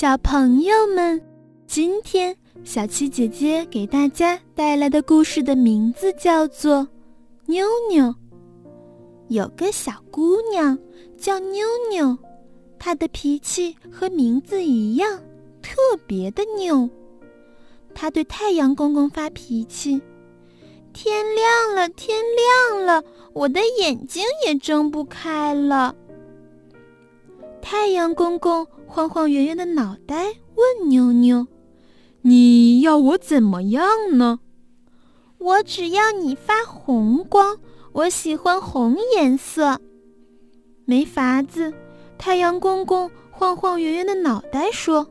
小朋友们，今天小七姐姐给大家带来的故事的名字叫做《妞妞》。有个小姑娘叫妞妞，她的脾气和名字一样，特别的拗。她对太阳公公发脾气：“天亮了，天亮了，我的眼睛也睁不开了。”太阳公公晃晃圆圆的脑袋，问妞妞：“你要我怎么样呢？”“我只要你发红光，我喜欢红颜色。”没法子，太阳公公晃晃圆圆的脑袋说：“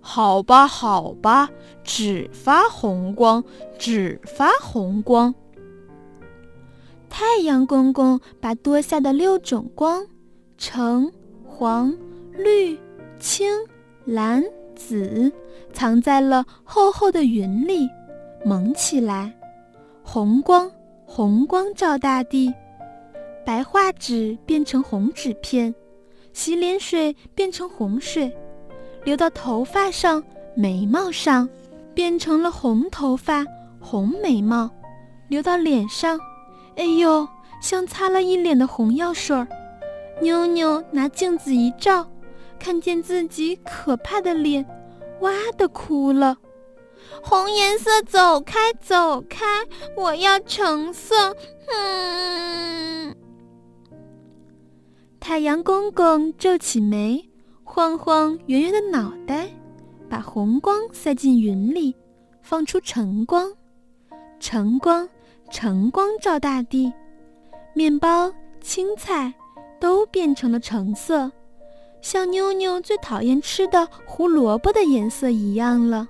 好吧，好吧，只发红光，只发红光。”太阳公公把多下的六种光橙。黄、绿、青、蓝、紫，藏在了厚厚的云里，蒙起来。红光，红光照大地，白画纸变成红纸片，洗脸水变成红水，流到头发上、眉毛上，变成了红头发、红眉毛；流到脸上，哎呦，像擦了一脸的红药水儿。妞妞拿镜子一照，看见自己可怕的脸，哇的哭了。红颜色，走开，走开！我要橙色。嗯。太阳公公皱起眉，晃晃圆圆的脑袋，把红光塞进云里，放出橙光。橙光，橙光照大地，面包，青菜。都变成了橙色，像妞妞最讨厌吃的胡萝卜的颜色一样了。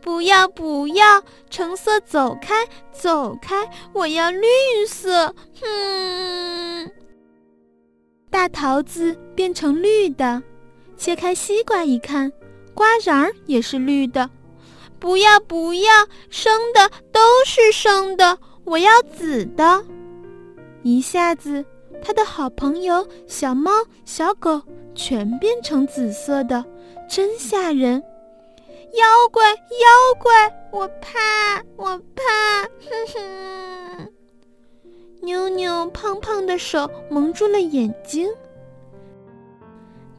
不要不要，橙色走开走开，我要绿色。哼！大桃子变成绿的，切开西瓜一看，瓜瓤儿也是绿的。不要不要，生的都是生的，我要紫的。一下子。他的好朋友小猫、小狗全变成紫色的，真吓人！妖怪，妖怪，我怕，我怕！哼哼。妞妞胖胖的手蒙住了眼睛。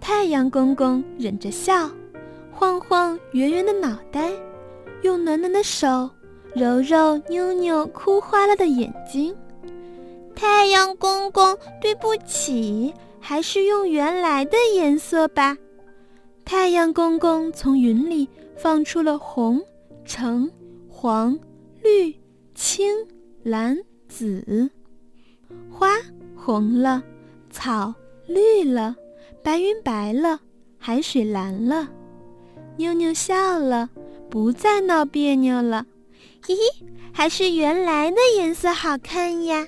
太阳公公忍着笑，晃晃圆圆的脑袋，用暖暖的手揉揉妞妞哭花了的眼睛。太阳公公，对不起，还是用原来的颜色吧。太阳公公从云里放出了红、橙、黄、绿、青、蓝、紫，花红了，草绿了，白云白了，海水蓝了。妞妞笑了，不再闹别扭了。咦，还是原来的颜色好看呀。